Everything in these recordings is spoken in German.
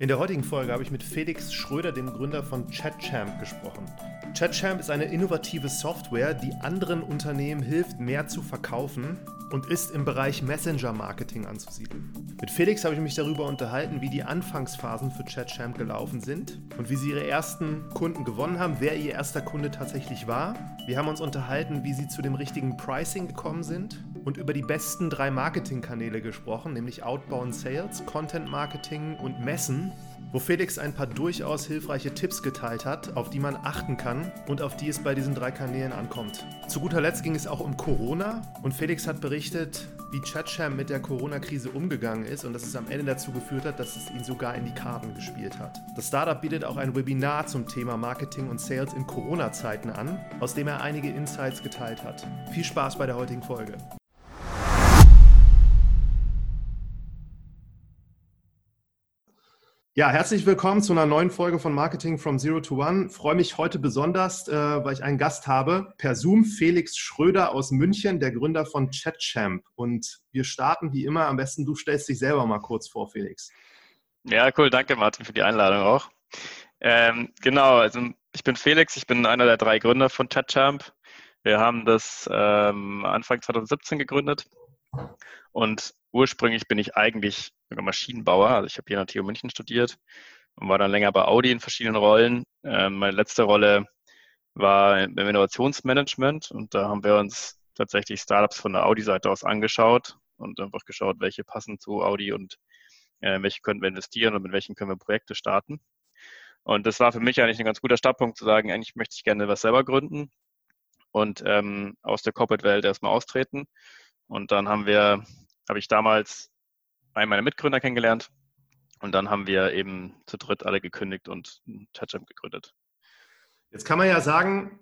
In der heutigen Folge habe ich mit Felix Schröder, dem Gründer von ChatChamp, gesprochen. ChatChamp ist eine innovative Software, die anderen Unternehmen hilft, mehr zu verkaufen und ist im Bereich Messenger-Marketing anzusiedeln. Mit Felix habe ich mich darüber unterhalten, wie die Anfangsphasen für ChatChamp gelaufen sind und wie sie ihre ersten Kunden gewonnen haben, wer ihr erster Kunde tatsächlich war. Wir haben uns unterhalten, wie sie zu dem richtigen Pricing gekommen sind und über die besten drei Marketingkanäle gesprochen, nämlich Outbound Sales, Content Marketing und Messen, wo Felix ein paar durchaus hilfreiche Tipps geteilt hat, auf die man achten kann und auf die es bei diesen drei Kanälen ankommt. Zu guter Letzt ging es auch um Corona und Felix hat berichtet, wie ChatCham mit der Corona-Krise umgegangen ist und dass es am Ende dazu geführt hat, dass es ihn sogar in die Karten gespielt hat. Das Startup bietet auch ein Webinar zum Thema Marketing und Sales in Corona-Zeiten an, aus dem er einige Insights geteilt hat. Viel Spaß bei der heutigen Folge. Ja, herzlich willkommen zu einer neuen Folge von Marketing from Zero to One. Ich freue mich heute besonders, äh, weil ich einen Gast habe, per Zoom Felix Schröder aus München, der Gründer von ChatChamp. Und wir starten wie immer. Am besten du stellst dich selber mal kurz vor, Felix. Ja, cool. Danke, Martin, für die Einladung auch. Ähm, genau, also ich bin Felix, ich bin einer der drei Gründer von ChatChamp. Wir haben das ähm, Anfang 2017 gegründet und ursprünglich bin ich eigentlich Maschinenbauer. Also ich habe hier an der TU München studiert und war dann länger bei Audi in verschiedenen Rollen. Ähm, meine letzte Rolle war im Innovationsmanagement und da haben wir uns tatsächlich Startups von der Audi-Seite aus angeschaut und einfach geschaut, welche passen zu Audi und äh, welche können wir investieren und mit welchen können wir Projekte starten. Und das war für mich eigentlich ein ganz guter Startpunkt zu sagen, eigentlich möchte ich gerne was selber gründen und ähm, aus der Corporate-Welt erstmal austreten. Und dann haben wir habe ich damals einen meiner Mitgründer kennengelernt und dann haben wir eben zu dritt alle gekündigt und TouchApp gegründet. Jetzt kann man ja sagen,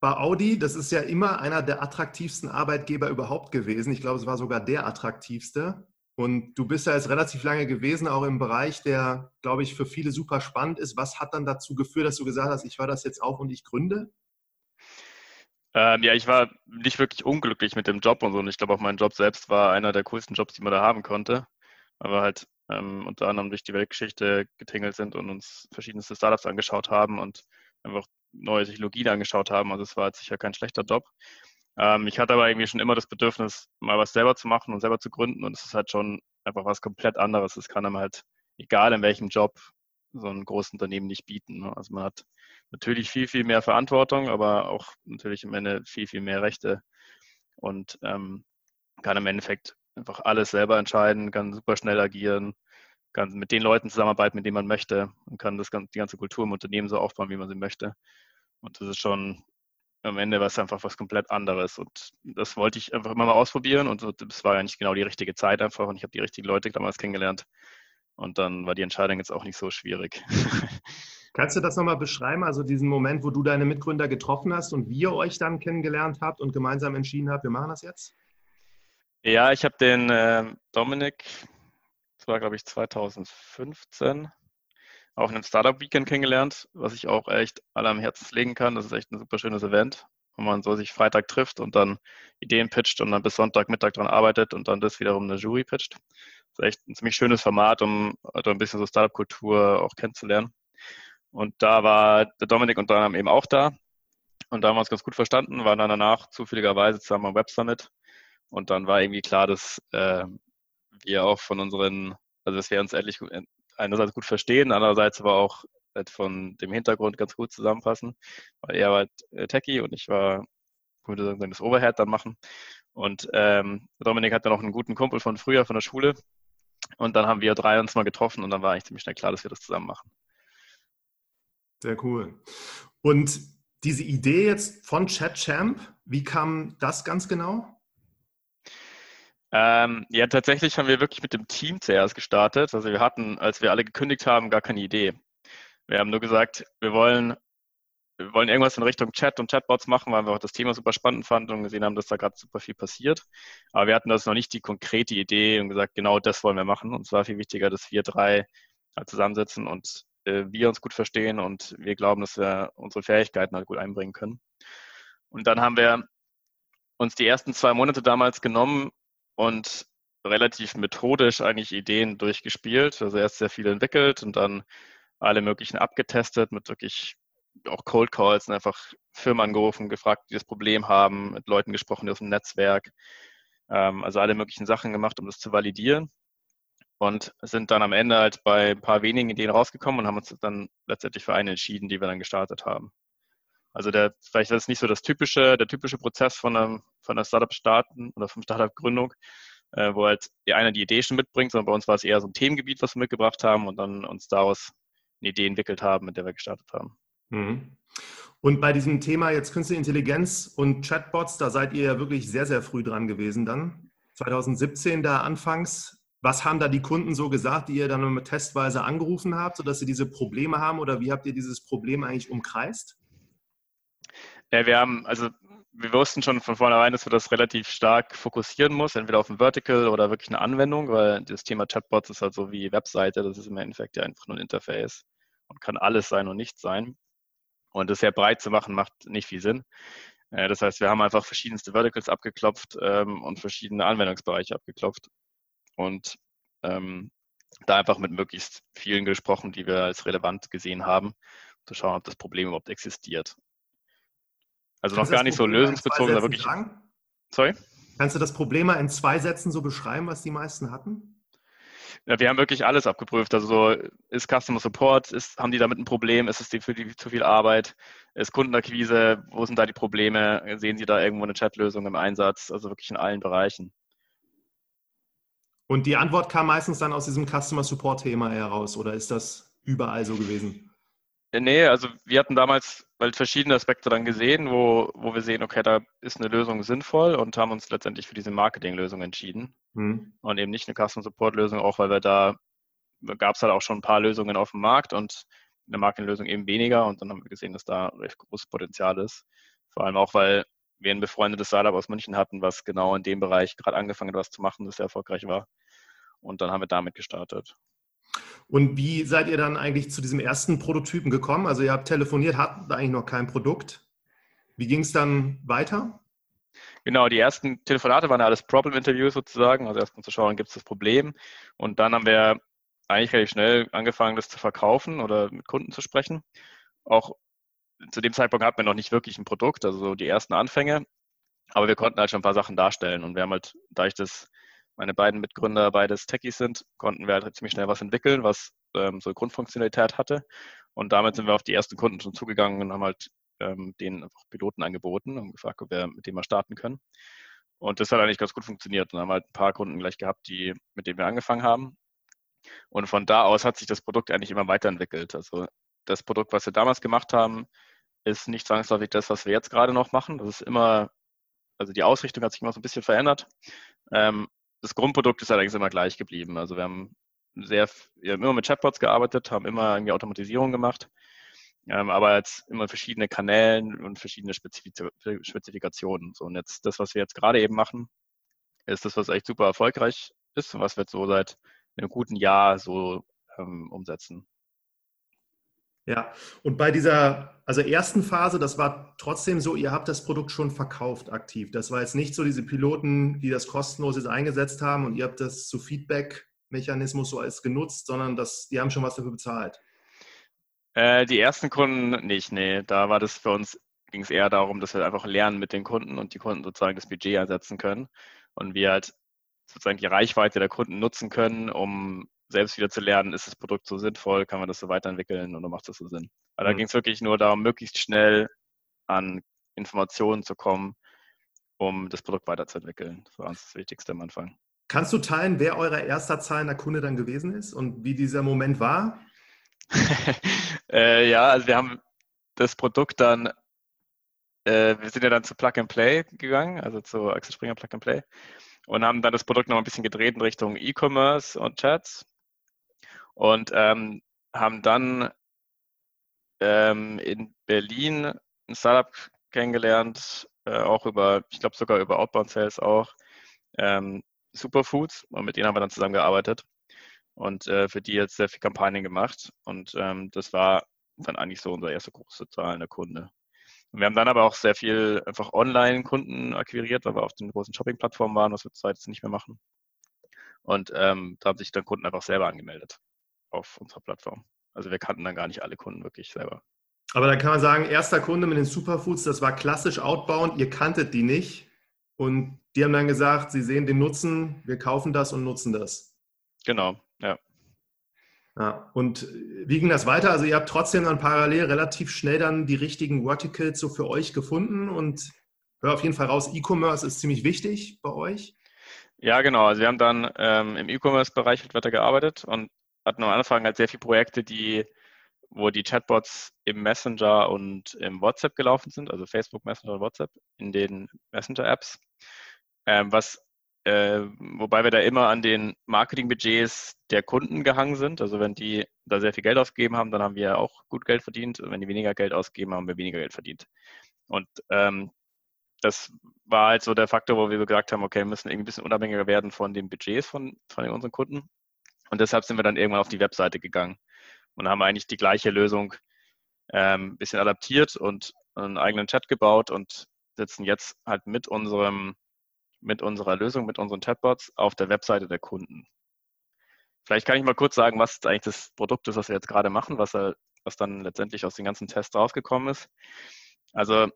bei Audi, das ist ja immer einer der attraktivsten Arbeitgeber überhaupt gewesen. Ich glaube, es war sogar der attraktivste. Und du bist ja jetzt relativ lange gewesen, auch im Bereich, der, glaube ich, für viele super spannend ist. Was hat dann dazu geführt, dass du gesagt hast, ich war das jetzt auf und ich gründe? Ähm, ja, ich war nicht wirklich unglücklich mit dem Job und so. Und ich glaube, auch mein Job selbst war einer der coolsten Jobs, die man da haben konnte. Wir halt ähm, unter anderem durch die Weltgeschichte getingelt sind und uns verschiedenste Startups angeschaut haben und einfach neue Technologien angeschaut haben. Also es war jetzt sicher kein schlechter Job. Ähm, ich hatte aber irgendwie schon immer das Bedürfnis, mal was selber zu machen und selber zu gründen. Und es ist halt schon einfach was komplett anderes. Es kann einem halt, egal in welchem Job, so ein großes Unternehmen nicht bieten. Ne? Also man hat natürlich viel, viel mehr Verantwortung, aber auch natürlich am Ende viel, viel mehr Rechte und ähm, kann im Endeffekt einfach alles selber entscheiden, kann super schnell agieren, kann mit den Leuten zusammenarbeiten, mit denen man möchte und kann das, die ganze Kultur im Unternehmen so aufbauen, wie man sie möchte. Und das ist schon am Ende was einfach was komplett anderes. Und das wollte ich einfach immer mal ausprobieren und das war ja nicht genau die richtige Zeit einfach und ich habe die richtigen Leute damals kennengelernt. Und dann war die Entscheidung jetzt auch nicht so schwierig. Kannst du das nochmal beschreiben, also diesen Moment, wo du deine Mitgründer getroffen hast und wie ihr euch dann kennengelernt habt und gemeinsam entschieden habt, wir machen das jetzt? Ja, ich habe den äh, Dominik, das war glaube ich 2015, auch in einem Startup-Weekend kennengelernt, was ich auch echt alle am Herzen legen kann. Das ist echt ein super schönes Event, wo man so sich Freitag trifft und dann Ideen pitcht und dann bis Sonntagmittag dran arbeitet und dann das wiederum eine Jury pitcht. Das ist echt ein ziemlich schönes Format, um also ein bisschen so Startup-Kultur auch kennenzulernen. Und da war der Dominik und dann eben auch da. Und da haben wir uns ganz gut verstanden, waren dann danach zufälligerweise zusammen am Web Summit. Und dann war irgendwie klar, dass äh, wir auch von unseren, also dass wir uns endlich einerseits gut verstehen, andererseits aber auch halt von dem Hintergrund ganz gut zusammenpassen. Weil er war halt äh, Techie und ich war, würde sagen, das Overhead dann machen. Und ähm, Dominik hatte noch einen guten Kumpel von früher, von der Schule. Und dann haben wir drei uns mal getroffen und dann war eigentlich ziemlich schnell klar, dass wir das zusammen machen. Sehr cool. Und diese Idee jetzt von ChatChamp, wie kam das ganz genau? Ähm, ja, tatsächlich haben wir wirklich mit dem Team zuerst gestartet. Also wir hatten, als wir alle gekündigt haben, gar keine Idee. Wir haben nur gesagt, wir wollen, wir wollen irgendwas in Richtung Chat und Chatbots machen, weil wir auch das Thema super spannend fanden und gesehen haben, dass da gerade super viel passiert. Aber wir hatten das noch nicht die konkrete Idee und gesagt, genau das wollen wir machen. Und es war viel wichtiger, dass wir drei zusammensitzen und wir uns gut verstehen und wir glauben, dass wir unsere Fähigkeiten halt gut einbringen können. Und dann haben wir uns die ersten zwei Monate damals genommen und relativ methodisch eigentlich Ideen durchgespielt. Also erst sehr viel entwickelt und dann alle möglichen abgetestet mit wirklich auch Cold Calls und einfach Firmen angerufen, gefragt, die das Problem haben, mit Leuten gesprochen aus dem Netzwerk. Ähm, also alle möglichen Sachen gemacht, um das zu validieren. Und sind dann am Ende halt bei ein paar wenigen Ideen rausgekommen und haben uns dann letztendlich für eine entschieden, die wir dann gestartet haben. Also der, vielleicht ist es nicht so das typische, der typische Prozess von einem, von einer Startup-Starten oder von Startup-Gründung, äh, wo halt die einer die Idee schon mitbringt, sondern bei uns war es eher so ein Themengebiet, was wir mitgebracht haben und dann uns daraus eine Idee entwickelt haben, mit der wir gestartet haben. Mhm. Und bei diesem Thema jetzt Künstliche Intelligenz und Chatbots, da seid ihr ja wirklich sehr, sehr früh dran gewesen dann. 2017 da anfangs. Was haben da die Kunden so gesagt, die ihr dann testweise angerufen habt, sodass sie diese Probleme haben? Oder wie habt ihr dieses Problem eigentlich umkreist? Ja, wir haben, also wir wussten schon von vornherein, dass wir das relativ stark fokussieren muss, entweder auf ein Vertical oder wirklich eine Anwendung, weil das Thema Chatbots ist halt so wie Webseite, das ist im Endeffekt ja einfach nur ein Interface und kann alles sein und nichts sein. Und das sehr breit zu machen, macht nicht viel Sinn. Äh, das heißt, wir haben einfach verschiedenste Verticals abgeklopft ähm, und verschiedene Anwendungsbereiche abgeklopft und ähm, da einfach mit möglichst vielen gesprochen, die wir als relevant gesehen haben, zu schauen, ob das Problem überhaupt existiert. Also Kannst noch gar nicht so lösungsbezogen, sondern wirklich. Sagen? Sorry? Kannst du das Problem mal in zwei Sätzen so beschreiben, was die meisten hatten? Ja, wir haben wirklich alles abgeprüft. Also so, ist Customer Support, ist, haben die damit ein Problem, ist es für die zu viel Arbeit, ist Kundenakquise, wo sind da die Probleme, sehen Sie da irgendwo eine Chatlösung im Einsatz, also wirklich in allen Bereichen. Und die Antwort kam meistens dann aus diesem Customer Support-Thema heraus oder ist das überall so gewesen? Äh, nee, also wir hatten damals halt verschiedene Aspekte dann gesehen, wo, wo wir sehen, okay, da ist eine Lösung sinnvoll und haben uns letztendlich für diese Marketinglösung entschieden mhm. und eben nicht eine Customer Support Lösung, auch weil wir da gab es halt auch schon ein paar Lösungen auf dem Markt und eine Marketinglösung eben weniger und dann haben wir gesehen, dass da recht großes Potenzial ist. Vor allem auch, weil wir ein befreundetes Startup aus München hatten, was genau in dem Bereich gerade angefangen hat, was zu machen, das sehr erfolgreich war. Und dann haben wir damit gestartet. Und wie seid ihr dann eigentlich zu diesem ersten Prototypen gekommen? Also ihr habt telefoniert, hattet eigentlich noch kein Produkt. Wie ging es dann weiter? Genau, die ersten Telefonate waren alles Problem-Interviews sozusagen. Also erstmal zu schauen, gibt es das Problem. Und dann haben wir eigentlich relativ schnell angefangen, das zu verkaufen oder mit Kunden zu sprechen. Auch zu dem Zeitpunkt hatten wir noch nicht wirklich ein Produkt, also so die ersten Anfänge. Aber wir konnten halt schon ein paar Sachen darstellen. Und wir haben halt, da ich das meine beiden Mitgründer beides Techies sind, konnten wir halt ziemlich schnell was entwickeln, was ähm, so Grundfunktionalität hatte. Und damit sind wir auf die ersten Kunden schon zugegangen und haben halt ähm, denen einfach Piloten angeboten und gefragt, ob wir mit dem mal starten können. Und das hat eigentlich ganz gut funktioniert. Und haben halt ein paar Kunden gleich gehabt, die, mit denen wir angefangen haben. Und von da aus hat sich das Produkt eigentlich immer weiterentwickelt. Also das Produkt, was wir damals gemacht haben, ist nicht zwangsläufig das, was wir jetzt gerade noch machen. Das ist immer, also die Ausrichtung hat sich immer so ein bisschen verändert. Ähm, das Grundprodukt ist allerdings immer gleich geblieben. Also wir haben sehr, wir haben immer mit Chatbots gearbeitet, haben immer irgendwie Automatisierung gemacht, ähm, aber jetzt immer verschiedene Kanälen und verschiedene Spezifikationen. So, und jetzt das, was wir jetzt gerade eben machen, ist das, was echt super erfolgreich ist und was wir jetzt so seit einem guten Jahr so ähm, umsetzen. Ja, und bei dieser, also ersten Phase, das war trotzdem so, ihr habt das Produkt schon verkauft aktiv. Das war jetzt nicht so diese Piloten, die das kostenlos jetzt eingesetzt haben und ihr habt das zu Feedback-Mechanismus so als genutzt, sondern das, die haben schon was dafür bezahlt. Äh, die ersten Kunden nicht, nee. Da war das für uns, ging es eher darum, dass wir einfach lernen mit den Kunden und die Kunden sozusagen das Budget einsetzen können und wir halt sozusagen die Reichweite der Kunden nutzen können, um selbst wieder zu lernen, ist das Produkt so sinnvoll, kann man das so weiterentwickeln und macht das so Sinn. Aber mhm. da ging es wirklich nur darum, möglichst schnell an Informationen zu kommen, um das Produkt weiterzuentwickeln. Das war uns das Wichtigste am Anfang. Kannst du teilen, wer euer erster zahlender Kunde dann gewesen ist und wie dieser Moment war? äh, ja, also wir haben das Produkt dann, äh, wir sind ja dann zu Plug and Play gegangen, also zu Axel Springer Plug and Play und haben dann das Produkt noch ein bisschen gedreht in Richtung E-Commerce und Chats und ähm, haben dann ähm, in Berlin ein Startup kennengelernt, äh, auch über, ich glaube sogar über Outbound Sales auch, ähm, Superfoods und mit denen haben wir dann zusammengearbeitet und äh, für die jetzt sehr viel Kampagnen gemacht und ähm, das war dann eigentlich so unser erster großer zahlender Kunde. Und wir haben dann aber auch sehr viel einfach Online-Kunden akquiriert, weil wir auf den großen Shopping-Plattformen waren, was wir zurzeit jetzt nicht mehr machen. Und ähm, da haben sich dann Kunden einfach selber angemeldet auf unserer Plattform. Also wir kannten dann gar nicht alle Kunden wirklich selber. Aber dann kann man sagen, erster Kunde mit den Superfoods, das war klassisch outbound, ihr kanntet die nicht und die haben dann gesagt, sie sehen den Nutzen, wir kaufen das und nutzen das. Genau, ja. Ja, und wie ging das weiter? Also ihr habt trotzdem dann parallel relativ schnell dann die richtigen Verticals so für euch gefunden und hör auf jeden Fall raus, E-Commerce ist ziemlich wichtig bei euch. Ja, genau. Also wir haben dann ähm, im E-Commerce-Bereich weiter gearbeitet und hatten am Anfang halt sehr viele Projekte, die, wo die Chatbots im Messenger und im WhatsApp gelaufen sind, also Facebook, Messenger und WhatsApp in den Messenger-Apps. Ähm, was, äh, wobei wir da immer an den Marketingbudgets der Kunden gehangen sind. Also wenn die da sehr viel Geld ausgegeben haben, dann haben wir auch gut Geld verdient. Und wenn die weniger Geld ausgeben, haben wir weniger Geld verdient. Und ähm, das war halt so der Faktor, wo wir gesagt haben, okay, wir müssen irgendwie ein bisschen unabhängiger werden von den Budgets von, von unseren Kunden. Und deshalb sind wir dann irgendwann auf die Webseite gegangen und haben eigentlich die gleiche Lösung ähm, ein bisschen adaptiert und einen eigenen Chat gebaut und sitzen jetzt halt mit unserem mit unserer Lösung, mit unseren Chatbots auf der Webseite der Kunden. Vielleicht kann ich mal kurz sagen, was eigentlich das Produkt ist, was wir jetzt gerade machen, was, was dann letztendlich aus den ganzen Tests rausgekommen ist. Also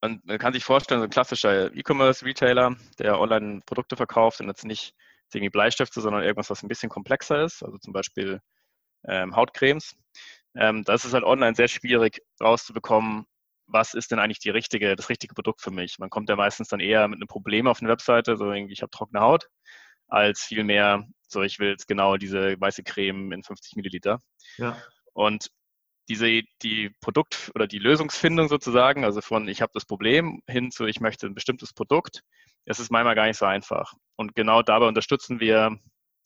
man kann sich vorstellen, so ein klassischer E-Commerce-Retailer, der online Produkte verkauft und jetzt nicht irgendwie Bleistifte, sondern irgendwas, was ein bisschen komplexer ist, also zum Beispiel ähm, Hautcremes. Ähm, das ist halt online sehr schwierig rauszubekommen, was ist denn eigentlich die richtige, das richtige Produkt für mich. Man kommt ja meistens dann eher mit einem Problem auf eine Webseite, so irgendwie, ich habe trockene Haut, als vielmehr, so ich will jetzt genau diese weiße Creme in 50 Milliliter. Ja. Und diese, die Produkt- oder die Lösungsfindung sozusagen, also von ich habe das Problem hin zu ich möchte ein bestimmtes Produkt, das ist manchmal gar nicht so einfach. Und genau dabei unterstützen wir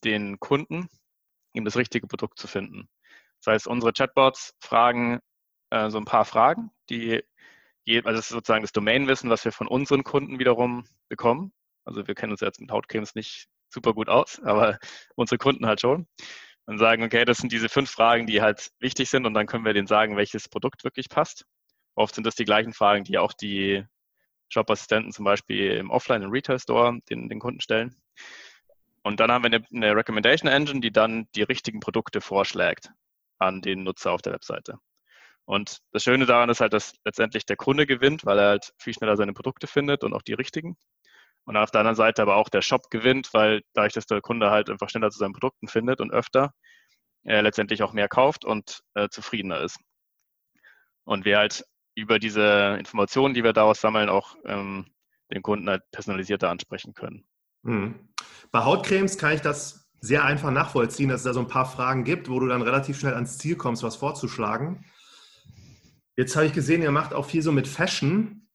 den Kunden, ihm das richtige Produkt zu finden. Das heißt, unsere Chatbots fragen äh, so ein paar Fragen, die, also das ist sozusagen das Domainwissen, was wir von unseren Kunden wiederum bekommen. Also wir kennen uns jetzt mit Hautcremes nicht super gut aus, aber unsere Kunden halt schon und sagen, okay, das sind diese fünf Fragen, die halt wichtig sind und dann können wir denen sagen, welches Produkt wirklich passt. Oft sind das die gleichen Fragen, die auch die Shop-Assistenten zum Beispiel im Offline- und Retail-Store den, den Kunden stellen. Und dann haben wir eine, eine Recommendation Engine, die dann die richtigen Produkte vorschlägt an den Nutzer auf der Webseite. Und das Schöne daran ist halt, dass letztendlich der Kunde gewinnt, weil er halt viel schneller seine Produkte findet und auch die richtigen. Und auf der anderen Seite aber auch der Shop gewinnt, weil dadurch, dass der Kunde halt einfach schneller zu seinen Produkten findet und öfter, er letztendlich auch mehr kauft und äh, zufriedener ist. Und wir halt über diese Informationen, die wir daraus sammeln, auch ähm, den Kunden halt personalisierter ansprechen können. Mhm. Bei Hautcremes kann ich das sehr einfach nachvollziehen, dass es da so ein paar Fragen gibt, wo du dann relativ schnell ans Ziel kommst, was vorzuschlagen. Jetzt habe ich gesehen, ihr macht auch viel so mit Fashion.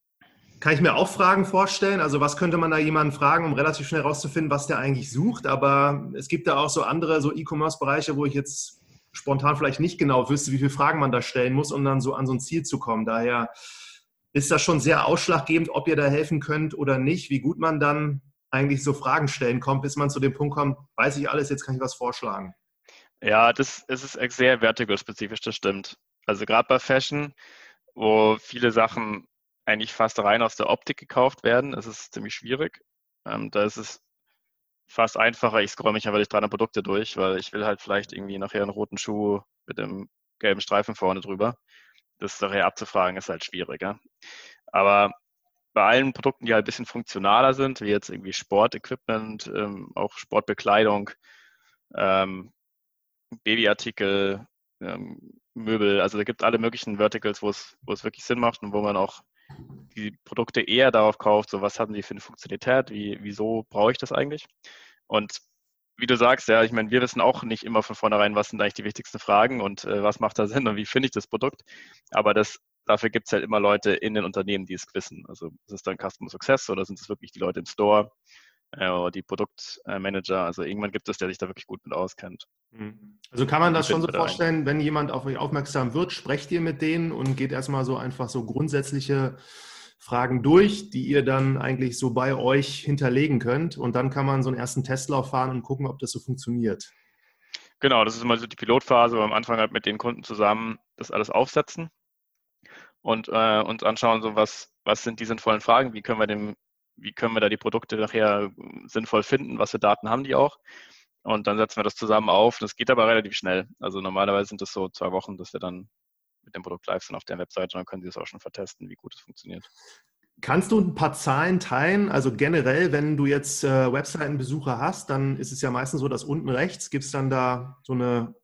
Kann ich mir auch Fragen vorstellen? Also was könnte man da jemanden fragen, um relativ schnell rauszufinden, was der eigentlich sucht? Aber es gibt da auch so andere so E-Commerce-Bereiche, wo ich jetzt spontan vielleicht nicht genau wüsste, wie viele Fragen man da stellen muss, um dann so an so ein Ziel zu kommen. Daher ist das schon sehr ausschlaggebend, ob ihr da helfen könnt oder nicht, wie gut man dann eigentlich so Fragen stellen kommt, bis man zu dem Punkt kommt, weiß ich alles, jetzt kann ich was vorschlagen. Ja, das, das ist sehr vertical-spezifisch, das stimmt. Also gerade bei Fashion, wo viele Sachen eigentlich fast rein aus der Optik gekauft werden. Es ist ziemlich schwierig. Ähm, da ist es fast einfacher. Ich scroll mich einfach durch 300 Produkte durch, weil ich will halt vielleicht irgendwie nachher einen roten Schuh mit einem gelben Streifen vorne drüber. Das nachher abzufragen ist halt schwieriger. Aber bei allen Produkten, die halt ein bisschen funktionaler sind, wie jetzt irgendwie Sportequipment, ähm, auch Sportbekleidung, ähm, Babyartikel, ähm, Möbel, also da gibt es alle möglichen Verticals, wo es wirklich Sinn macht und wo man auch die Produkte eher darauf kauft, so was haben die für eine Funktionalität, wie, wieso brauche ich das eigentlich? Und wie du sagst, ja, ich meine, wir wissen auch nicht immer von vornherein, was sind eigentlich die wichtigsten Fragen und äh, was macht da Sinn und wie finde ich das Produkt. Aber das, dafür gibt es halt immer Leute in den Unternehmen, die es wissen. Also ist es dann Customer Success oder sind es wirklich die Leute im Store oder die Produktmanager? Also irgendwann gibt es, der sich da wirklich gut mit auskennt. Mhm. Also kann man das schon so vorstellen, ein. wenn jemand auf euch aufmerksam wird, sprecht ihr mit denen und geht erstmal so einfach so grundsätzliche Fragen durch, die ihr dann eigentlich so bei euch hinterlegen könnt. Und dann kann man so einen ersten Testlauf fahren und gucken, ob das so funktioniert. Genau, das ist immer so die Pilotphase, wo wir am Anfang halt mit den Kunden zusammen das alles aufsetzen und äh, uns anschauen, so was, was sind die sinnvollen Fragen, wie können wir dem, wie können wir da die Produkte nachher sinnvoll finden, was für Daten haben die auch. Und dann setzen wir das zusammen auf. Das geht aber relativ schnell. Also normalerweise sind das so zwei Wochen, dass wir dann mit dem Produkt live sind auf der Webseite und dann können Sie es auch schon vertesten, wie gut es funktioniert. Kannst du ein paar Zahlen teilen? Also generell, wenn du jetzt äh, Webseitenbesucher hast, dann ist es ja meistens so, dass unten rechts gibt es dann da so eine,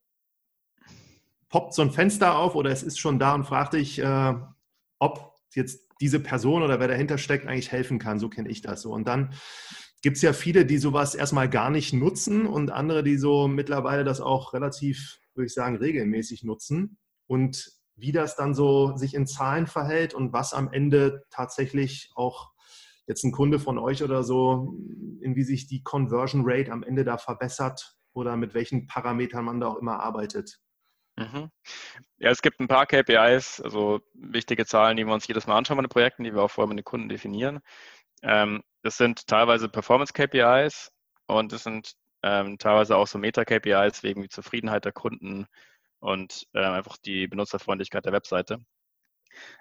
poppt so ein Fenster auf oder es ist schon da und fragt dich, äh, ob jetzt diese Person oder wer dahinter steckt eigentlich helfen kann. So kenne ich das so. Und dann gibt es ja viele, die sowas erstmal gar nicht nutzen und andere, die so mittlerweile das auch relativ, würde ich sagen, regelmäßig nutzen. Und wie das dann so sich in Zahlen verhält und was am Ende tatsächlich auch jetzt ein Kunde von euch oder so, in wie sich die Conversion Rate am Ende da verbessert oder mit welchen Parametern man da auch immer arbeitet. Mhm. Ja, es gibt ein paar KPIs, also wichtige Zahlen, die wir uns jedes Mal anschauen bei den Projekten, die wir auch vorher mit den Kunden definieren. Ähm, das sind teilweise Performance-KPIs und es sind ähm, teilweise auch so Meta-KPIs wegen die Zufriedenheit der Kunden und äh, einfach die Benutzerfreundlichkeit der Webseite.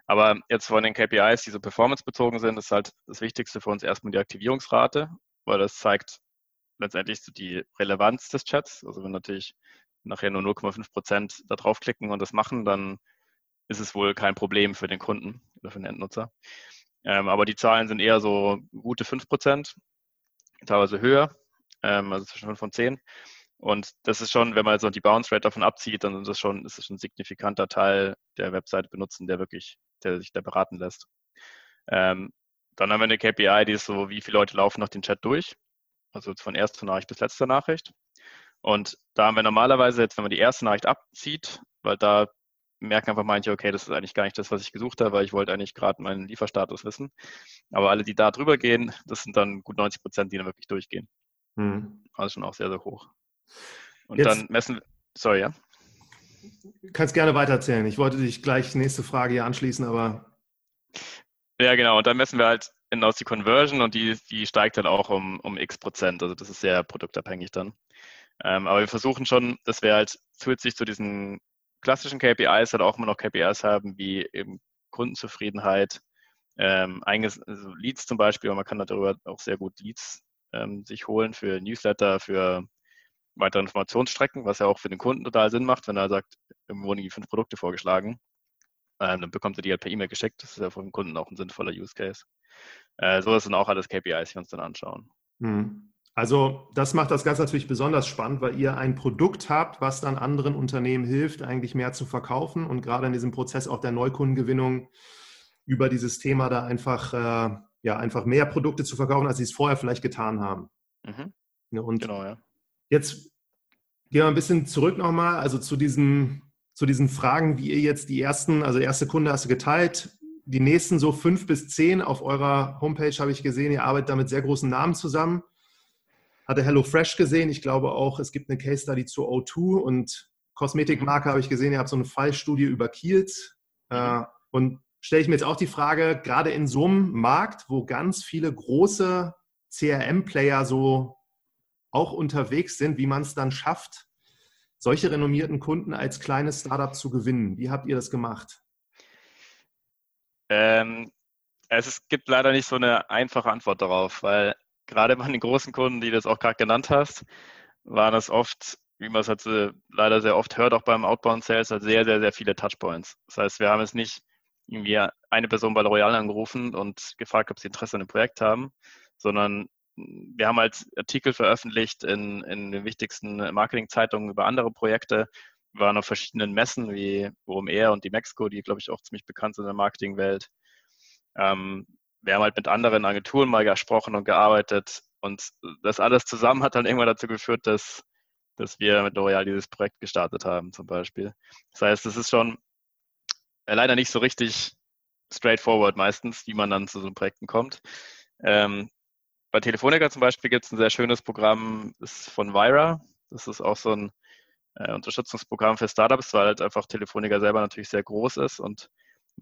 Aber jetzt von den KPIs, die so performance-bezogen sind, ist halt das Wichtigste für uns erstmal die Aktivierungsrate, weil das zeigt letztendlich so die Relevanz des Chats. Also wenn natürlich nachher nur 0,5 Prozent da draufklicken und das machen, dann ist es wohl kein Problem für den Kunden oder für den Endnutzer. Ähm, aber die Zahlen sind eher so gute 5 Prozent, teilweise höher, ähm, also zwischen 5 und 10. Und das ist schon, wenn man so die Bounce Rate davon abzieht, dann ist das schon, ist das ein signifikanter Teil der Webseite benutzen, der wirklich, der sich da beraten lässt. Ähm, dann haben wir eine KPI, die ist so, wie viele Leute laufen nach dem Chat durch. Also von erster Nachricht bis letzter Nachricht. Und da haben wir normalerweise jetzt, wenn man die erste Nachricht abzieht, weil da merken einfach manche, okay, das ist eigentlich gar nicht das, was ich gesucht habe, weil ich wollte eigentlich gerade meinen Lieferstatus wissen. Aber alle, die da drüber gehen, das sind dann gut 90 Prozent, die dann wirklich durchgehen. Hm. Also schon auch sehr, sehr hoch. Und Jetzt, dann messen, sorry, ja. Kannst gerne weitererzählen. Ich wollte dich gleich nächste Frage hier anschließen, aber. Ja, genau. Und dann messen wir halt hinaus die Conversion und die, die steigt dann auch um, um x Prozent. Also das ist sehr produktabhängig dann. Ähm, aber wir versuchen schon, dass wir halt zusätzlich zu diesen klassischen KPIs halt auch immer noch KPIs haben, wie eben Kundenzufriedenheit, ähm, also Leads zum Beispiel, und man kann darüber auch sehr gut Leads ähm, sich holen für Newsletter, für weitere Informationsstrecken, was ja auch für den Kunden total Sinn macht, wenn er sagt, irgendwo wurden die fünf Produkte vorgeschlagen, ähm, dann bekommt er die halt per E-Mail geschickt. Das ist ja für den Kunden auch ein sinnvoller Use Case. Äh, so sind auch alles KPIs, die wir uns dann anschauen. Hm. Also das macht das Ganze natürlich besonders spannend, weil ihr ein Produkt habt, was dann anderen Unternehmen hilft, eigentlich mehr zu verkaufen und gerade in diesem Prozess auch der Neukundengewinnung über dieses Thema da einfach, äh, ja, einfach mehr Produkte zu verkaufen, als sie es vorher vielleicht getan haben. Mhm. Ne, und genau, ja. Jetzt gehen wir ein bisschen zurück nochmal, also zu diesen, zu diesen Fragen, wie ihr jetzt die ersten, also erste Kunde hast du geteilt, die nächsten so fünf bis zehn auf eurer Homepage habe ich gesehen, ihr arbeitet da mit sehr großen Namen zusammen. Hatte HelloFresh gesehen, ich glaube auch, es gibt eine Case Study zu O2 und Kosmetikmarke habe ich gesehen, ihr habt so eine Fallstudie über Kiels. Äh, und stelle ich mir jetzt auch die Frage, gerade in so einem Markt, wo ganz viele große CRM-Player so auch unterwegs sind, wie man es dann schafft, solche renommierten Kunden als kleines Startup zu gewinnen. Wie habt ihr das gemacht? Ähm, es gibt leider nicht so eine einfache Antwort darauf, weil gerade bei den großen Kunden, die du jetzt auch gerade genannt hast, waren es oft, wie man es halt leider sehr oft hört, auch beim Outbound Sales, halt sehr, sehr, sehr viele Touchpoints. Das heißt, wir haben es nicht irgendwie eine Person bei L'Oreal angerufen und gefragt, ob sie Interesse an dem Projekt haben, sondern wir haben halt Artikel veröffentlicht in, in den wichtigsten Marketingzeitungen über andere Projekte. Wir waren auf verschiedenen Messen wie OMR und die Mexico, die, glaube ich, auch ziemlich bekannt sind in der Marketingwelt. Ähm, wir haben halt mit anderen Agenturen mal gesprochen und gearbeitet. Und das alles zusammen hat dann irgendwann dazu geführt, dass, dass wir mit L'Oreal dieses Projekt gestartet haben, zum Beispiel. Das heißt, es ist schon leider nicht so richtig straightforward meistens, wie man dann zu so Projekten kommt. Ähm, bei Telefonica zum Beispiel gibt es ein sehr schönes Programm, ist von Vira. Das ist auch so ein äh, Unterstützungsprogramm für Startups, weil halt einfach Telefonica selber natürlich sehr groß ist und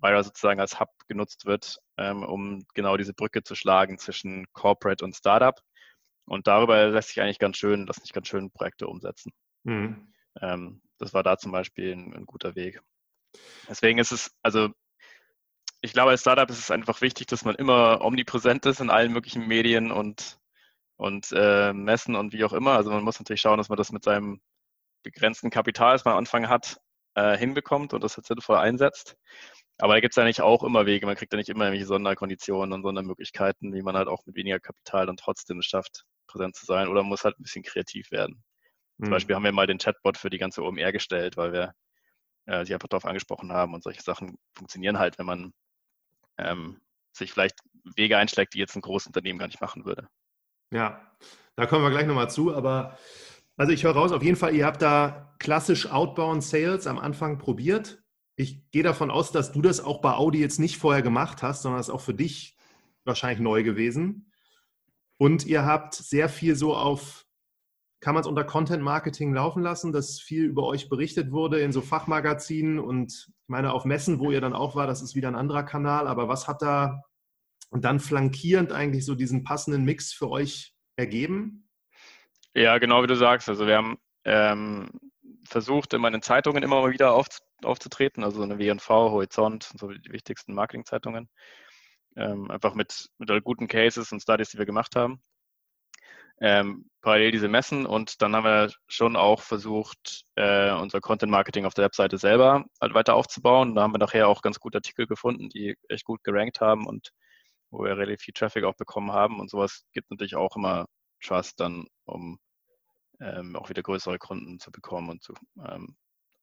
Vira sozusagen als Hub genutzt wird, ähm, um genau diese Brücke zu schlagen zwischen Corporate und Startup. Und darüber lässt sich eigentlich ganz schön, lassen sich ganz schön Projekte umsetzen. Mhm. Ähm, das war da zum Beispiel ein, ein guter Weg. Deswegen ist es, also ich glaube, als Startup ist es einfach wichtig, dass man immer omnipräsent ist in allen möglichen Medien und, und äh, Messen und wie auch immer. Also man muss natürlich schauen, dass man das mit seinem begrenzten Kapital, das man am Anfang hat, äh, hinbekommt und das halt sinnvoll einsetzt. Aber da gibt es ja nicht auch immer Wege. Man kriegt ja nicht immer irgendwelche Sonderkonditionen und Sondermöglichkeiten, wie man halt auch mit weniger Kapital dann trotzdem schafft, präsent zu sein. Oder man muss halt ein bisschen kreativ werden. Zum mhm. Beispiel haben wir mal den Chatbot für die ganze OMR gestellt, weil wir äh, sie einfach darauf angesprochen haben und solche Sachen funktionieren halt, wenn man ähm, sich vielleicht Wege einschlägt, die jetzt ein großes Unternehmen gar nicht machen würde. Ja, da kommen wir gleich nochmal zu, aber also ich höre raus, auf jeden Fall, ihr habt da klassisch Outbound Sales am Anfang probiert. Ich gehe davon aus, dass du das auch bei Audi jetzt nicht vorher gemacht hast, sondern das ist auch für dich wahrscheinlich neu gewesen. Und ihr habt sehr viel so auf kann man es unter Content Marketing laufen lassen, dass viel über euch berichtet wurde in so Fachmagazinen und ich meine auf Messen, wo ihr dann auch war, das ist wieder ein anderer Kanal, aber was hat da dann flankierend eigentlich so diesen passenden Mix für euch ergeben? Ja, genau wie du sagst. Also wir haben ähm, versucht, in meinen Zeitungen immer mal wieder auf, aufzutreten, also eine WNV, Horizont, so die wichtigsten Marketingzeitungen. Ähm, einfach mit, mit guten Cases und Studies, die wir gemacht haben ähm, parallel diese Messen und dann haben wir schon auch versucht, äh, unser Content Marketing auf der Webseite selber halt weiter aufzubauen. Da haben wir nachher auch ganz gute Artikel gefunden, die echt gut gerankt haben und wo wir relativ viel Traffic auch bekommen haben und sowas gibt natürlich auch immer Trust dann, um ähm, auch wieder größere Kunden zu bekommen und zu, ähm,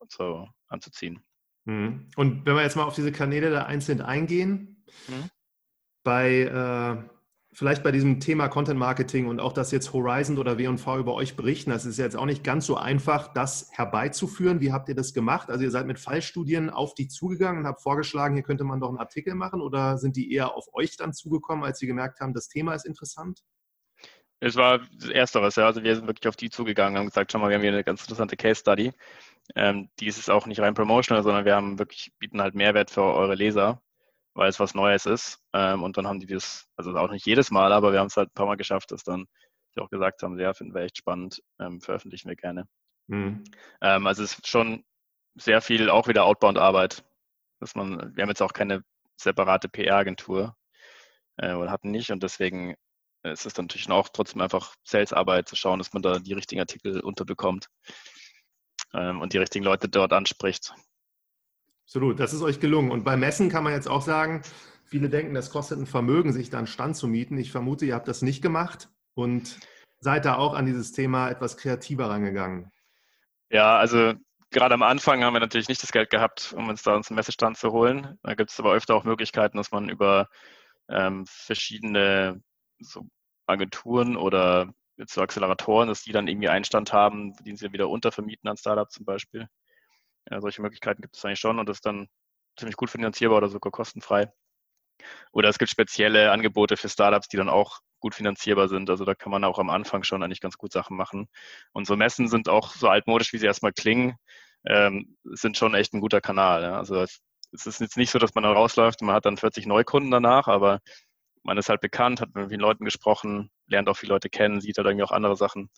so anzuziehen. Mhm. Und wenn wir jetzt mal auf diese Kanäle da einzeln eingehen, mhm. bei äh, vielleicht bei diesem Thema Content Marketing und auch, dass jetzt Horizon oder W&V über euch berichten, das ist jetzt auch nicht ganz so einfach, das herbeizuführen. Wie habt ihr das gemacht? Also ihr seid mit Fallstudien auf die zugegangen und habt vorgeschlagen, hier könnte man doch einen Artikel machen oder sind die eher auf euch dann zugekommen, als sie gemerkt haben, das Thema ist interessant? Es war das Ersteres, ja. Also wir sind wirklich auf die zugegangen und haben gesagt, schau mal, wir haben hier eine ganz interessante Case Study. Ähm, die ist auch nicht rein promotional, sondern wir haben wirklich, bieten halt Mehrwert für eure Leser weil es was Neues ist. Ähm, und dann haben die das, also auch nicht jedes Mal, aber wir haben es halt ein paar Mal geschafft, dass dann die auch gesagt haben, ja, finden wir echt spannend, ähm, veröffentlichen wir gerne. Mhm. Ähm, also es ist schon sehr viel auch wieder Outbound-Arbeit. Dass man, wir haben jetzt auch keine separate PR-Agentur äh, oder hatten nicht und deswegen ist es dann natürlich auch trotzdem einfach Sales-Arbeit zu schauen, dass man da die richtigen Artikel unterbekommt ähm, und die richtigen Leute dort anspricht. Absolut, das ist euch gelungen. Und bei Messen kann man jetzt auch sagen, viele denken, das kostet ein Vermögen, sich da einen Stand zu mieten. Ich vermute, ihr habt das nicht gemacht und seid da auch an dieses Thema etwas kreativer rangegangen. Ja, also gerade am Anfang haben wir natürlich nicht das Geld gehabt, um uns da uns einen Messestand zu holen. Da gibt es aber öfter auch Möglichkeiten, dass man über ähm, verschiedene so Agenturen oder so Acceleratoren, dass die dann irgendwie einen Stand haben, die sie wieder untervermieten an Startups zum Beispiel. Ja, solche Möglichkeiten gibt es eigentlich schon und das ist dann ziemlich gut finanzierbar oder sogar kostenfrei. Oder es gibt spezielle Angebote für Startups, die dann auch gut finanzierbar sind. Also da kann man auch am Anfang schon eigentlich ganz gut Sachen machen. Unsere Messen sind auch so altmodisch, wie sie erstmal klingen, ähm, sind schon echt ein guter Kanal. Ja. Also es, es, ist jetzt nicht so, dass man dann rausläuft und man hat dann 40 Neukunden danach, aber man ist halt bekannt, hat mit vielen Leuten gesprochen, lernt auch viele Leute kennen, sieht halt irgendwie auch andere Sachen.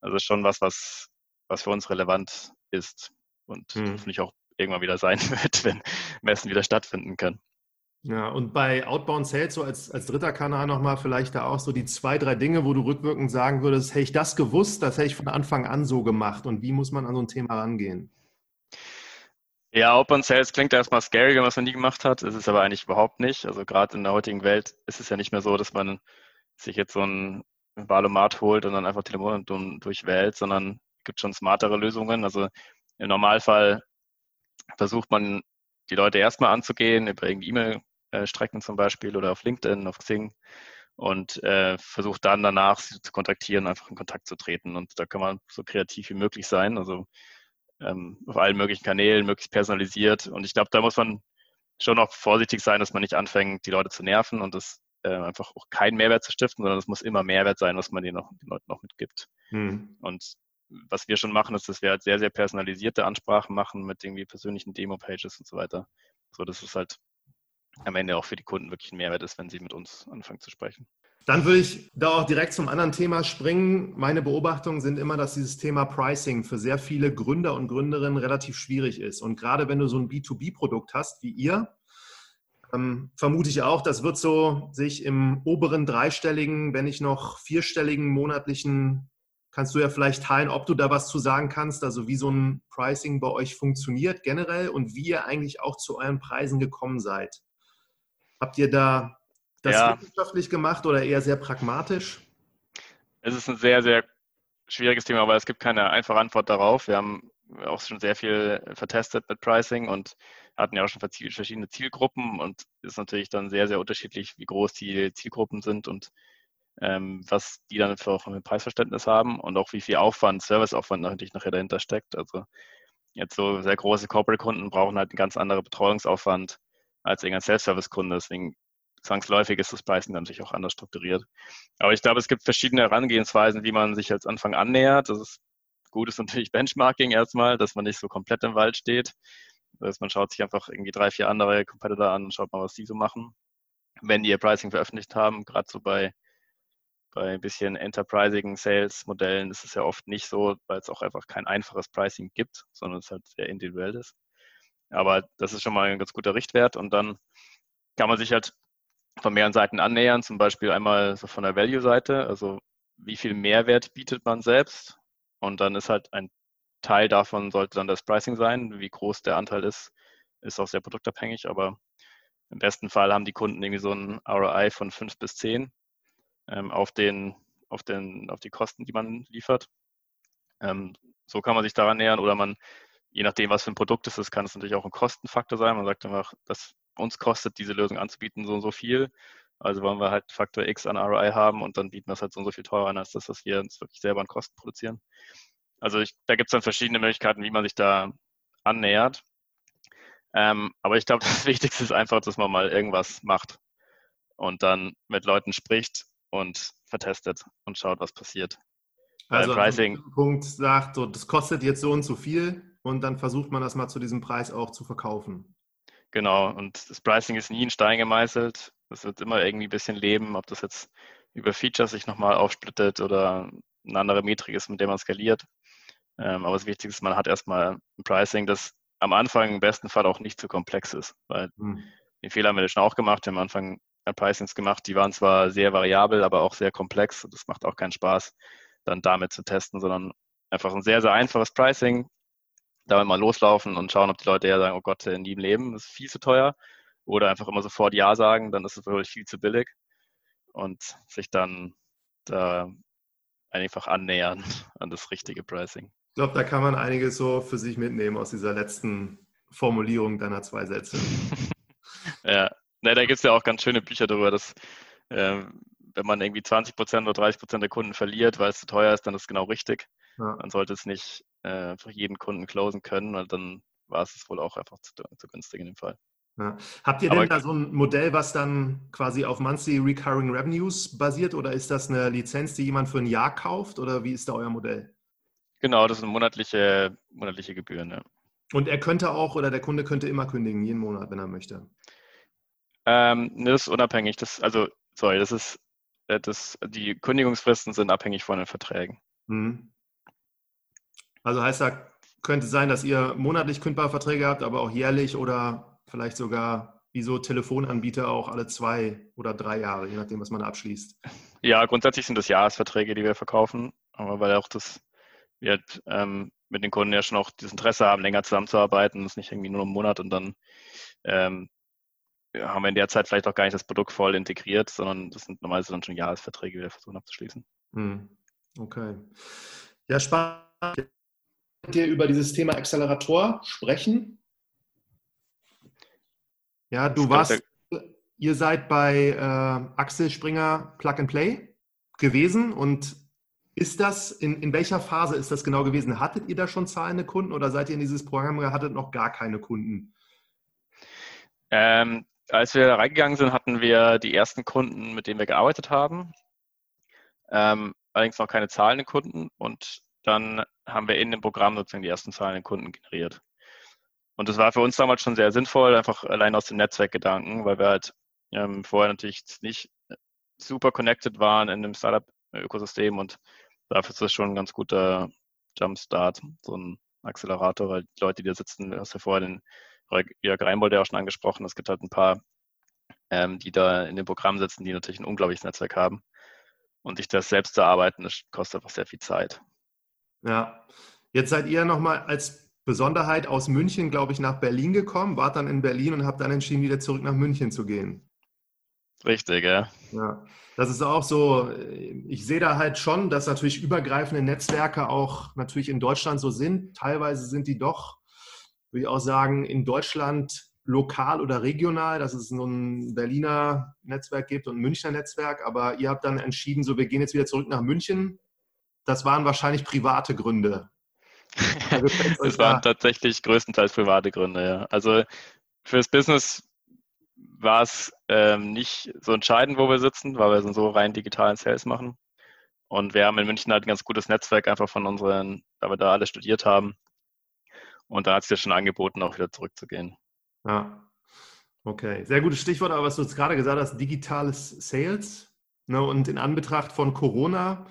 Also schon was, was, was für uns relevant ist und hm. hoffentlich auch irgendwann wieder sein wird, wenn Messen wieder stattfinden können. Ja, und bei Outbound Sales, so als, als dritter Kanal nochmal vielleicht da auch so die zwei, drei Dinge, wo du rückwirkend sagen würdest, hätte ich das gewusst, das hätte ich von Anfang an so gemacht und wie muss man an so ein Thema rangehen? Ja, Outbound Sales klingt erstmal scary, wenn man es noch nie gemacht hat, ist es aber eigentlich überhaupt nicht. Also gerade in der heutigen Welt ist es ja nicht mehr so, dass man sich jetzt so ein Wahlomat holt und dann einfach Telefon durchwählt, sondern es gibt schon smartere Lösungen. Also im Normalfall versucht man, die Leute erstmal anzugehen, über irgendwie E-Mail-Strecken zum Beispiel oder auf LinkedIn, auf Xing und äh, versucht dann danach sie zu kontaktieren, einfach in Kontakt zu treten. Und da kann man so kreativ wie möglich sein, also ähm, auf allen möglichen Kanälen, möglichst personalisiert. Und ich glaube, da muss man schon auch vorsichtig sein, dass man nicht anfängt, die Leute zu nerven und das äh, einfach auch keinen Mehrwert zu stiften, sondern es muss immer Mehrwert sein, was man den, noch, den Leuten noch mitgibt. Hm. Und was wir schon machen, ist, dass wir halt sehr, sehr personalisierte Ansprachen machen mit irgendwie persönlichen Demo-Pages und so weiter. So dass es halt am Ende auch für die Kunden wirklich ein Mehrwert ist, wenn sie mit uns anfangen zu sprechen. Dann würde ich da auch direkt zum anderen Thema springen. Meine Beobachtungen sind immer, dass dieses Thema Pricing für sehr viele Gründer und Gründerinnen relativ schwierig ist. Und gerade wenn du so ein B2B-Produkt hast wie ihr, ähm, vermute ich auch, das wird so sich im oberen dreistelligen, wenn nicht noch vierstelligen monatlichen, kannst du ja vielleicht teilen, ob du da was zu sagen kannst, also wie so ein Pricing bei euch funktioniert generell und wie ihr eigentlich auch zu euren Preisen gekommen seid. Habt ihr da das ja. wissenschaftlich gemacht oder eher sehr pragmatisch? Es ist ein sehr, sehr schwieriges Thema, weil es gibt keine einfache Antwort darauf. Wir haben auch schon sehr viel vertestet mit Pricing und hatten ja auch schon verschiedene Zielgruppen und ist natürlich dann sehr, sehr unterschiedlich, wie groß die Zielgruppen sind und ähm, was die dann für auch ein Preisverständnis haben und auch wie viel Aufwand, Serviceaufwand natürlich nachher dahinter steckt. Also jetzt so sehr große Corporate-Kunden brauchen halt einen ganz anderen Betreuungsaufwand als irgendein Self-Service-Kunde. Deswegen zwangsläufig ist das Pricing natürlich auch anders strukturiert. Aber ich glaube, es gibt verschiedene Herangehensweisen, wie man sich als Anfang annähert. Das ist gut ist natürlich Benchmarking erstmal, dass man nicht so komplett im Wald steht. Das heißt, man schaut sich einfach irgendwie drei, vier andere Competitor an und schaut mal, was die so machen. Wenn die ihr Pricing veröffentlicht haben, gerade so bei, bei ein bisschen enterprisigen Sales-Modellen ist es ja oft nicht so, weil es auch einfach kein einfaches Pricing gibt, sondern es halt sehr individuell ist. Aber das ist schon mal ein ganz guter Richtwert und dann kann man sich halt von mehreren Seiten annähern, zum Beispiel einmal so von der Value-Seite, also wie viel Mehrwert bietet man selbst und dann ist halt ein Teil davon sollte dann das Pricing sein. Wie groß der Anteil ist, ist auch sehr produktabhängig, aber im besten Fall haben die Kunden irgendwie so ein ROI von 5 bis 10 ähm, auf, den, auf, den, auf die Kosten, die man liefert. Ähm, so kann man sich daran nähern oder man, je nachdem, was für ein Produkt es ist, kann es natürlich auch ein Kostenfaktor sein. Man sagt einfach, dass uns kostet, diese Lösung anzubieten, so und so viel. Also wollen wir halt Faktor X an ROI haben und dann bieten wir es halt so und so viel teurer an, als das, was wir uns wirklich selber an Kosten produzieren. Also ich, da gibt es dann verschiedene Möglichkeiten, wie man sich da annähert. Ähm, aber ich glaube, das Wichtigste ist einfach, dass man mal irgendwas macht und dann mit Leuten spricht und vertestet und schaut, was passiert. Also Pricing. Punkt sagt, so, das kostet jetzt so und so viel und dann versucht man das mal zu diesem Preis auch zu verkaufen. Genau, und das Pricing ist nie in Stein gemeißelt. Es wird immer irgendwie ein bisschen leben, ob das jetzt über Features sich nochmal aufsplittet oder eine andere Metrik ist, mit der man skaliert. Ähm, aber das Wichtigste ist, man hat erstmal ein Pricing, das am Anfang im besten Fall auch nicht zu komplex ist, weil mhm. den Fehler haben wir schon auch gemacht. Wir haben am Anfang Pricings gemacht, die waren zwar sehr variabel, aber auch sehr komplex. Das macht auch keinen Spaß, dann damit zu testen, sondern einfach ein sehr, sehr einfaches Pricing. Damit mal loslaufen und schauen, ob die Leute ja sagen, oh Gott, nie im Leben, das ist viel zu teuer. Oder einfach immer sofort Ja sagen, dann ist es wirklich viel zu billig. Und sich dann da einfach annähern an das richtige Pricing. Ich glaube, da kann man einiges so für sich mitnehmen aus dieser letzten Formulierung deiner zwei Sätze. ja, Na, da gibt es ja auch ganz schöne Bücher darüber, dass äh, wenn man irgendwie 20 Prozent oder 30 Prozent der Kunden verliert, weil es zu teuer ist, dann ist es genau richtig. Ja. Man sollte es nicht äh, einfach jeden Kunden closen können, weil dann war es wohl auch einfach zu, zu günstig in dem Fall. Ja. Habt ihr denn da so ein Modell, was dann quasi auf Monthly Recurring Revenues basiert oder ist das eine Lizenz, die jemand für ein Jahr kauft oder wie ist da euer Modell? Genau, das sind monatliche, monatliche Gebühren. Ja. Und er könnte auch oder der Kunde könnte immer kündigen, jeden Monat, wenn er möchte. Ähm, das ist unabhängig. Das, also, sorry, das ist, äh, das, die Kündigungsfristen sind abhängig von den Verträgen. Mhm. Also heißt das, könnte sein, dass ihr monatlich kündbare Verträge habt, aber auch jährlich oder vielleicht sogar wie so Telefonanbieter auch alle zwei oder drei Jahre, je nachdem, was man abschließt. Ja, grundsätzlich sind das Jahresverträge, die wir verkaufen, aber weil auch das wir halt, ähm, mit den Kunden ja schon auch das Interesse haben, länger zusammenzuarbeiten, das nicht irgendwie nur einen Monat und dann ähm, haben wir in der Zeit vielleicht auch gar nicht das Produkt voll integriert, sondern das sind normalerweise dann schon Jahresverträge, die wir versuchen abzuschließen. Hm. Okay. Ja, spannend. Mit dir über dieses Thema Accelerator sprechen. Ja, du warst, ihr seid bei äh, Axel Springer Plug and Play gewesen und ist das, in, in welcher Phase ist das genau gewesen? Hattet ihr da schon zahlende Kunden oder seid ihr in dieses Programm hattet noch gar keine Kunden? Ähm, als wir da reingegangen sind, hatten wir die ersten Kunden, mit denen wir gearbeitet haben. Ähm, allerdings noch keine zahlenden Kunden und dann haben wir in dem Programm sozusagen die ersten zahlenden Kunden generiert. Und das war für uns damals schon sehr sinnvoll, einfach allein aus dem Netzwerkgedanken, weil wir halt ähm, vorher natürlich nicht super connected waren in dem Startup-Ökosystem und dafür ist das schon ein ganz guter Jumpstart, so ein Accelerator, weil die Leute, die da sitzen, du hast ja vorher den Jörg Reinbold ja auch schon angesprochen, es gibt halt ein paar ähm, die da in dem Programm sitzen, die natürlich ein unglaubliches Netzwerk haben. Und sich das selbst zu erarbeiten, das kostet einfach sehr viel Zeit. Ja, jetzt seid ihr nochmal als Besonderheit aus München, glaube ich, nach Berlin gekommen, wart dann in Berlin und habt dann entschieden, wieder zurück nach München zu gehen. Richtig, ja. Ja, das ist auch so, ich sehe da halt schon, dass natürlich übergreifende Netzwerke auch natürlich in Deutschland so sind. Teilweise sind die doch, würde ich auch sagen, in Deutschland lokal oder regional, dass es so ein Berliner Netzwerk gibt und ein Münchner Netzwerk. Aber ihr habt dann entschieden, so wir gehen jetzt wieder zurück nach München. Das waren wahrscheinlich private Gründe. Es waren tatsächlich größtenteils private Gründe, ja. Also fürs Business war es ähm, nicht so entscheidend, wo wir sitzen, weil wir so rein digitalen Sales machen. Und wir haben in München halt ein ganz gutes Netzwerk einfach von unseren, da wir da alle studiert haben. Und da hat es ja schon angeboten, auch wieder zurückzugehen. Ja. Okay, sehr gutes Stichwort, aber was du jetzt gerade gesagt hast, digitales Sales. Ne, und in Anbetracht von Corona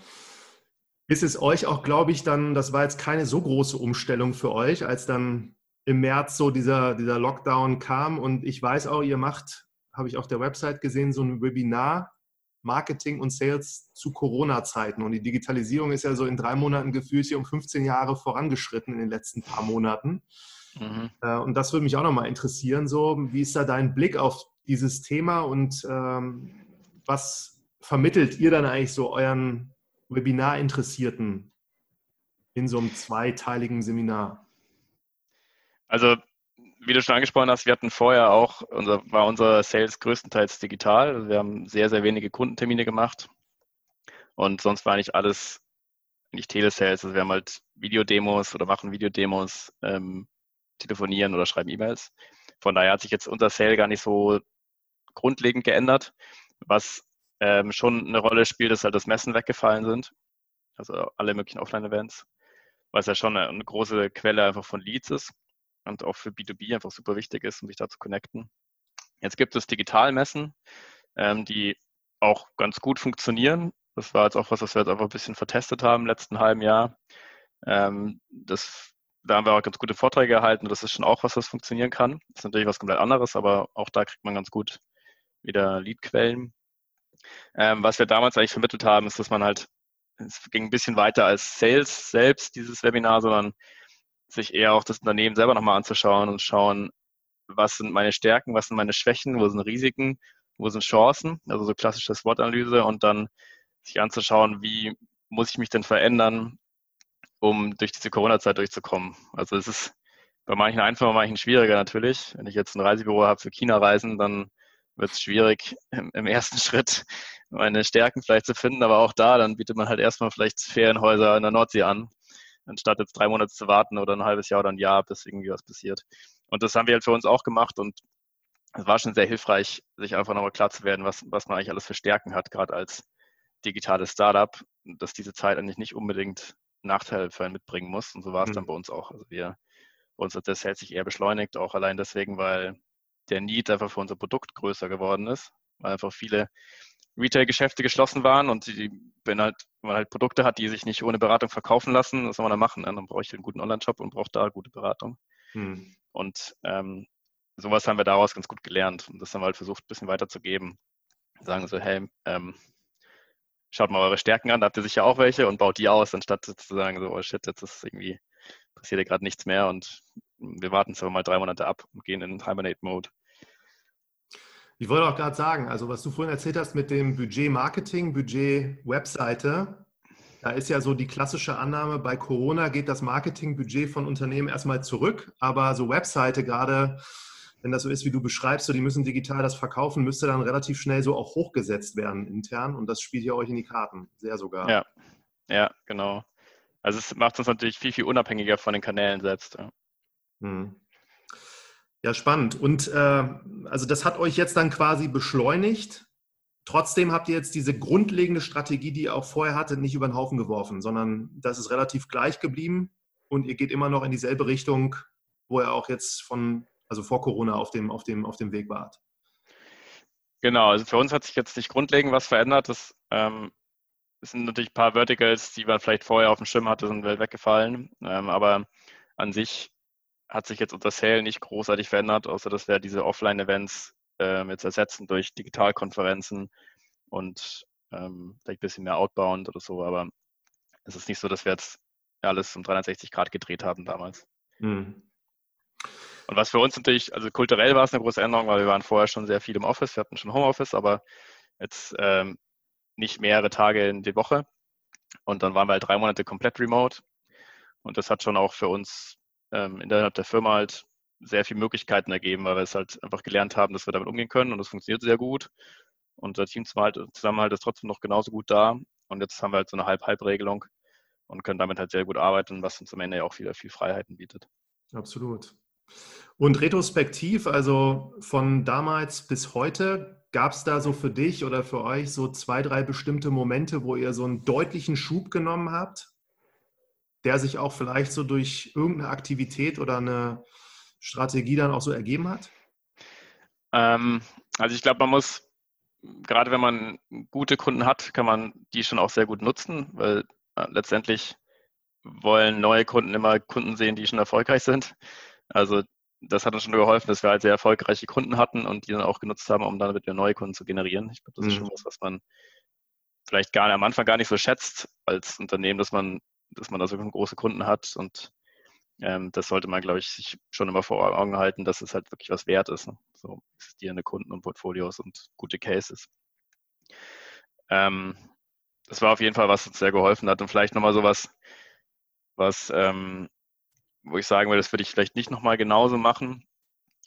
ist es euch auch, glaube ich, dann, das war jetzt keine so große Umstellung für euch, als dann im März so dieser, dieser Lockdown kam. Und ich weiß auch, ihr macht, habe ich auf der Website gesehen, so ein Webinar, Marketing und Sales zu Corona-Zeiten. Und die Digitalisierung ist ja so in drei Monaten gefühlt hier um 15 Jahre vorangeschritten in den letzten paar Monaten. Mhm. Äh, und das würde mich auch nochmal interessieren. So, wie ist da dein Blick auf dieses Thema und ähm, was vermittelt ihr dann eigentlich so euren Webinar-Interessierten in so einem zweiteiligen Seminar? Also, wie du schon angesprochen hast, wir hatten vorher auch, unser, war unser Sales größtenteils digital. Also wir haben sehr, sehr wenige Kundentermine gemacht. Und sonst war eigentlich alles nicht Telesales. Also wir haben halt Videodemos oder machen Videodemos, ähm, telefonieren oder schreiben E-Mails. Von daher hat sich jetzt unser Sale gar nicht so grundlegend geändert. Was ähm, schon eine Rolle spielt, ist halt, dass Messen weggefallen sind. Also alle möglichen Offline-Events, weil es ja schon eine, eine, große Quelle einfach von Leads ist und auch für B2B einfach super wichtig ist, um sich da zu connecten. Jetzt gibt es Digitalmessen, ähm, die auch ganz gut funktionieren. Das war jetzt auch was, was wir jetzt einfach ein bisschen vertestet haben im letzten halben Jahr. Ähm, das da haben wir auch ganz gute Vorträge erhalten. Das ist schon auch was, was funktionieren kann. Das ist natürlich was komplett anderes, aber auch da kriegt man ganz gut wieder Leadquellen. Ähm, was wir damals eigentlich vermittelt haben, ist, dass man halt, es ging ein bisschen weiter als Sales selbst, dieses Webinar, sondern sich eher auch das Unternehmen selber nochmal anzuschauen und schauen, was sind meine Stärken, was sind meine Schwächen, wo sind Risiken, wo sind Chancen, also so klassische SWOT-Analyse und dann sich anzuschauen, wie muss ich mich denn verändern, um durch diese Corona-Zeit durchzukommen. Also es ist bei manchen einfacher, bei manchen schwieriger natürlich. Wenn ich jetzt ein Reisebüro habe für China-Reisen, dann wird es schwierig, im, im, ersten Schritt meine Stärken vielleicht zu finden. Aber auch da, dann bietet man halt erstmal vielleicht Ferienhäuser in der Nordsee an, anstatt jetzt drei Monate zu warten oder ein halbes Jahr oder ein Jahr, bis irgendwie was passiert. Und das haben wir halt für uns auch gemacht und es war schon sehr hilfreich, sich einfach nochmal klar zu werden, was, was man eigentlich alles für Stärken hat, gerade als digitales Startup, dass diese Zeit eigentlich nicht unbedingt Nachteile für einen mitbringen muss. Und so war es mhm. dann bei uns auch. Also wir, bei uns hat das Sales sich eher beschleunigt, auch allein deswegen, weil der Need einfach für unser Produkt größer geworden ist, weil einfach viele Retail-Geschäfte geschlossen waren und die, wenn, halt, wenn man halt Produkte hat, die sich nicht ohne Beratung verkaufen lassen, was soll man da machen? Dann brauche ich einen guten Online-Shop und brauche da gute Beratung. Mhm. Und ähm, sowas haben wir daraus ganz gut gelernt und das haben wir halt versucht, ein bisschen weiterzugeben. Sagen so, hey, ähm, schaut mal eure Stärken an, da habt ihr sicher auch welche und baut die aus, anstatt zu sagen, so, oh shit, jetzt ist irgendwie, passiert ja gerade nichts mehr und wir warten jetzt aber mal drei Monate ab und gehen in Hibernate-Mode. Ich wollte auch gerade sagen, also was du vorhin erzählt hast mit dem Budget Marketing, Budget Webseite, da ist ja so die klassische Annahme, bei Corona geht das Marketingbudget von Unternehmen erstmal zurück, aber so Webseite gerade wenn das so ist, wie du beschreibst, so die müssen digital das verkaufen, müsste dann relativ schnell so auch hochgesetzt werden intern und das spielt ja euch in die Karten, sehr sogar. Ja, ja, genau. Also es macht uns natürlich viel, viel unabhängiger von den Kanälen selbst. Ja, hm. Ja spannend. Und äh, also das hat euch jetzt dann quasi beschleunigt. Trotzdem habt ihr jetzt diese grundlegende Strategie, die ihr auch vorher hattet, nicht über den Haufen geworfen, sondern das ist relativ gleich geblieben und ihr geht immer noch in dieselbe Richtung, wo ihr auch jetzt von also vor Corona auf dem, auf dem, auf dem Weg wart? Genau, also für uns hat sich jetzt nicht grundlegend was verändert. Das, ähm, sind natürlich ein paar Verticals, die man vielleicht vorher auf dem Schirm hatte, sind weggefallen. Ähm, aber an sich hat sich jetzt unser Sale nicht großartig verändert, außer dass wir diese Offline-Events ähm, jetzt ersetzen durch Digitalkonferenzen und ähm, vielleicht ein bisschen mehr Outbound oder so, aber es ist nicht so, dass wir jetzt alles um 360 Grad gedreht haben damals. Mhm. Und was für uns natürlich, also kulturell war es eine große Änderung, weil wir waren vorher schon sehr viel im Office, wir hatten schon Homeoffice, aber jetzt ähm, nicht mehrere Tage in die Woche. Und dann waren wir halt drei Monate komplett remote. Und das hat schon auch für uns ähm, innerhalb der Firma halt sehr viele Möglichkeiten ergeben, weil wir es halt einfach gelernt haben, dass wir damit umgehen können und das funktioniert sehr gut. Unser Teamzusammenhalt ist trotzdem noch genauso gut da. Und jetzt haben wir halt so eine Halb-Halb-Regelung und können damit halt sehr gut arbeiten, was uns am Ende ja auch wieder viel Freiheiten bietet. Absolut. Und retrospektiv, also von damals bis heute, gab es da so für dich oder für euch so zwei, drei bestimmte Momente, wo ihr so einen deutlichen Schub genommen habt, der sich auch vielleicht so durch irgendeine Aktivität oder eine Strategie dann auch so ergeben hat? Ähm, also ich glaube, man muss, gerade wenn man gute Kunden hat, kann man die schon auch sehr gut nutzen, weil äh, letztendlich wollen neue Kunden immer Kunden sehen, die schon erfolgreich sind. Also das hat uns schon geholfen, dass wir halt sehr erfolgreiche Kunden hatten und die dann auch genutzt haben, um dann wieder neue Kunden zu generieren. Ich glaube, das ist mhm. schon was, was man vielleicht gar am Anfang gar nicht so schätzt als Unternehmen, dass man, dass man da so große Kunden hat und ähm, das sollte man, glaube ich, sich schon immer vor Augen halten, dass es halt wirklich was wert ist. Ne? So existierende Kunden und Portfolios und gute Cases. Ähm, das war auf jeden Fall, was uns sehr geholfen hat und vielleicht nochmal sowas, was ähm, wo ich sagen würde, das würde ich vielleicht nicht nochmal genauso machen.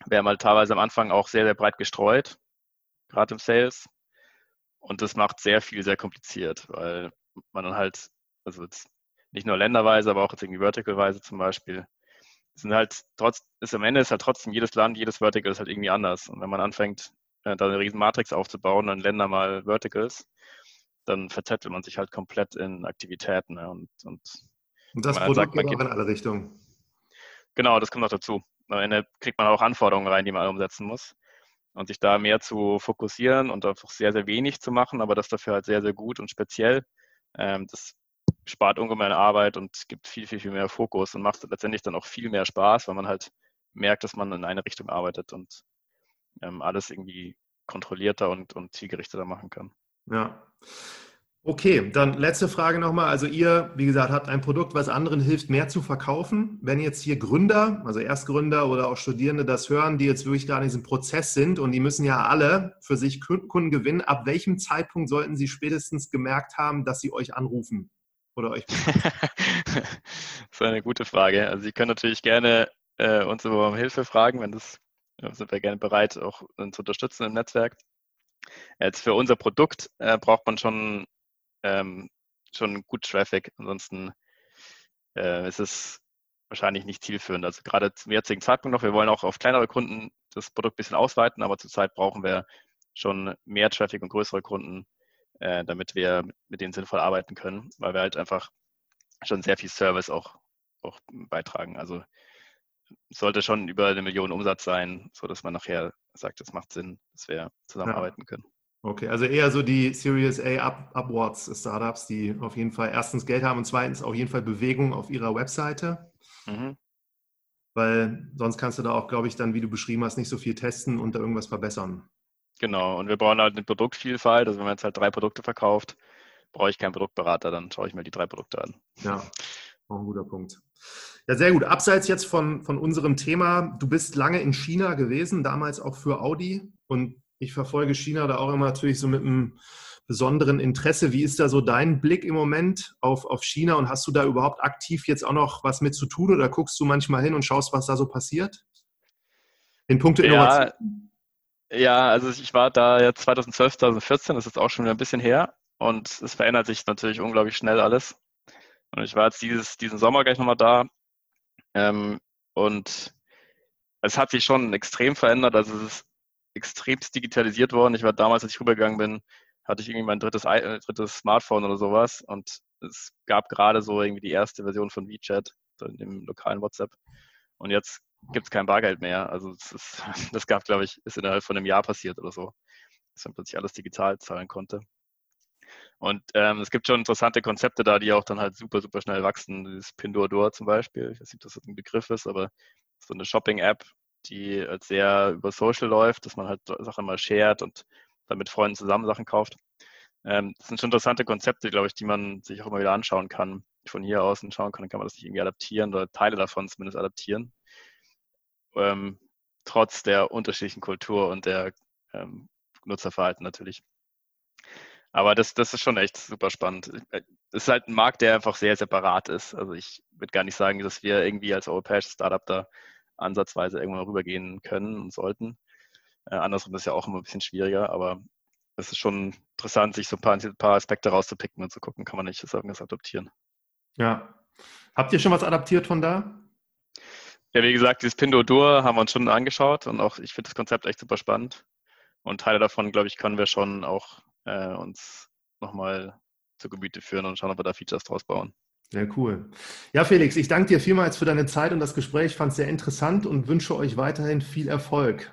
Wir haben halt teilweise am Anfang auch sehr, sehr breit gestreut, gerade im Sales. Und das macht sehr viel sehr kompliziert, weil man dann halt, also jetzt nicht nur länderweise, aber auch jetzt irgendwie verticalweise zum Beispiel, sind halt trotz, ist am Ende ist halt trotzdem jedes Land, jedes Vertical ist halt irgendwie anders. Und wenn man anfängt, äh, da eine riesen Matrix aufzubauen, dann Länder mal Verticals, dann verzettelt man sich halt komplett in Aktivitäten. Ne? Und, und, und das Produkt sagt, geht auch in alle Richtungen. Genau, das kommt noch dazu. Am Ende kriegt man auch Anforderungen rein, die man umsetzen muss. Und sich da mehr zu fokussieren und einfach sehr, sehr wenig zu machen, aber das dafür halt sehr, sehr gut und speziell, ähm, das spart ungemein Arbeit und gibt viel, viel, viel mehr Fokus und macht letztendlich dann auch viel mehr Spaß, weil man halt merkt, dass man in eine Richtung arbeitet und ähm, alles irgendwie kontrollierter und, und zielgerichteter machen kann. Ja. Okay, dann letzte Frage nochmal. Also ihr, wie gesagt, habt ein Produkt, was anderen hilft, mehr zu verkaufen. Wenn jetzt hier Gründer, also Erstgründer oder auch Studierende das hören, die jetzt wirklich gerade in diesem Prozess sind und die müssen ja alle für sich Kunden gewinnen, ab welchem Zeitpunkt sollten sie spätestens gemerkt haben, dass sie euch anrufen oder euch? das ist eine gute Frage. Also Sie können natürlich gerne äh, uns um Hilfe fragen, wenn das sind wir gerne bereit, auch zu unterstützen im Netzwerk. Jetzt für unser Produkt äh, braucht man schon ähm, schon gut Traffic. Ansonsten äh, ist es wahrscheinlich nicht zielführend. Also gerade zum jetzigen Zeitpunkt noch, wir wollen auch auf kleinere Kunden das Produkt ein bisschen ausweiten, aber zurzeit brauchen wir schon mehr Traffic und größere Kunden, äh, damit wir mit denen sinnvoll arbeiten können, weil wir halt einfach schon sehr viel Service auch, auch beitragen. Also sollte schon über eine Million Umsatz sein, sodass man nachher sagt, es macht Sinn, dass wir zusammenarbeiten ja. können. Okay, also eher so die Series A up, Upwards Startups, die auf jeden Fall erstens Geld haben und zweitens auf jeden Fall Bewegung auf ihrer Webseite. Mhm. Weil sonst kannst du da auch, glaube ich, dann, wie du beschrieben hast, nicht so viel testen und da irgendwas verbessern. Genau, und wir brauchen halt eine Produktvielfalt. Also wenn man jetzt halt drei Produkte verkauft, brauche ich keinen Produktberater, dann schaue ich mir die drei Produkte an. Ja, auch ein guter Punkt. Ja, sehr gut. Abseits jetzt von, von unserem Thema, du bist lange in China gewesen, damals auch für Audi und ich verfolge China da auch immer natürlich so mit einem besonderen Interesse. Wie ist da so dein Blick im Moment auf, auf China und hast du da überhaupt aktiv jetzt auch noch was mit zu tun oder guckst du manchmal hin und schaust, was da so passiert? In puncto Innovation? Ja, ja also ich war da jetzt 2012, 2014, das ist auch schon wieder ein bisschen her und es verändert sich natürlich unglaublich schnell alles. Und ich war jetzt dieses, diesen Sommer gleich nochmal da ähm, und es hat sich schon extrem verändert. Also es ist extremst digitalisiert worden. Ich war damals, als ich rübergegangen bin, hatte ich irgendwie mein drittes, äh, drittes Smartphone oder sowas und es gab gerade so irgendwie die erste Version von WeChat, so in dem lokalen WhatsApp. Und jetzt gibt es kein Bargeld mehr. Also das, ist, das gab, glaube ich, ist innerhalb von einem Jahr passiert oder so, dass man plötzlich alles digital zahlen konnte. Und ähm, es gibt schon interessante Konzepte da, die auch dann halt super, super schnell wachsen. Das Pinduoduo zum Beispiel, ich weiß nicht, ob das ein Begriff ist, aber so eine Shopping-App, die halt sehr über Social läuft, dass man halt Sachen mal shared und dann mit Freunden zusammen Sachen kauft. Ähm, das sind schon interessante Konzepte, glaube ich, die man sich auch immer wieder anschauen kann. Von hier aus schauen kann, kann man das nicht irgendwie adaptieren oder Teile davon zumindest adaptieren. Ähm, trotz der unterschiedlichen Kultur und der ähm, Nutzerverhalten natürlich. Aber das, das ist schon echt super spannend. Es ist halt ein Markt, der einfach sehr separat ist. Also ich würde gar nicht sagen, dass wir irgendwie als europäisches Startup da ansatzweise irgendwann rübergehen können und sollten. Äh, andersrum ist ja auch immer ein bisschen schwieriger, aber es ist schon interessant, sich so ein paar, ein paar Aspekte rauszupicken und zu gucken, kann man nicht das irgendwas adaptieren. Ja. Habt ihr schon was adaptiert von da? Ja, wie gesagt, dieses Pindodur haben wir uns schon angeschaut und auch ich finde das Konzept echt super spannend. Und Teile davon, glaube ich, können wir schon auch äh, uns nochmal zu Gemüte führen und schauen, ob wir da Features draus bauen. Sehr cool. Ja, Felix, ich danke dir vielmals für deine Zeit und das Gespräch. Ich fand es sehr interessant und wünsche euch weiterhin viel Erfolg.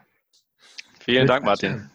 Vielen Dank, Martin.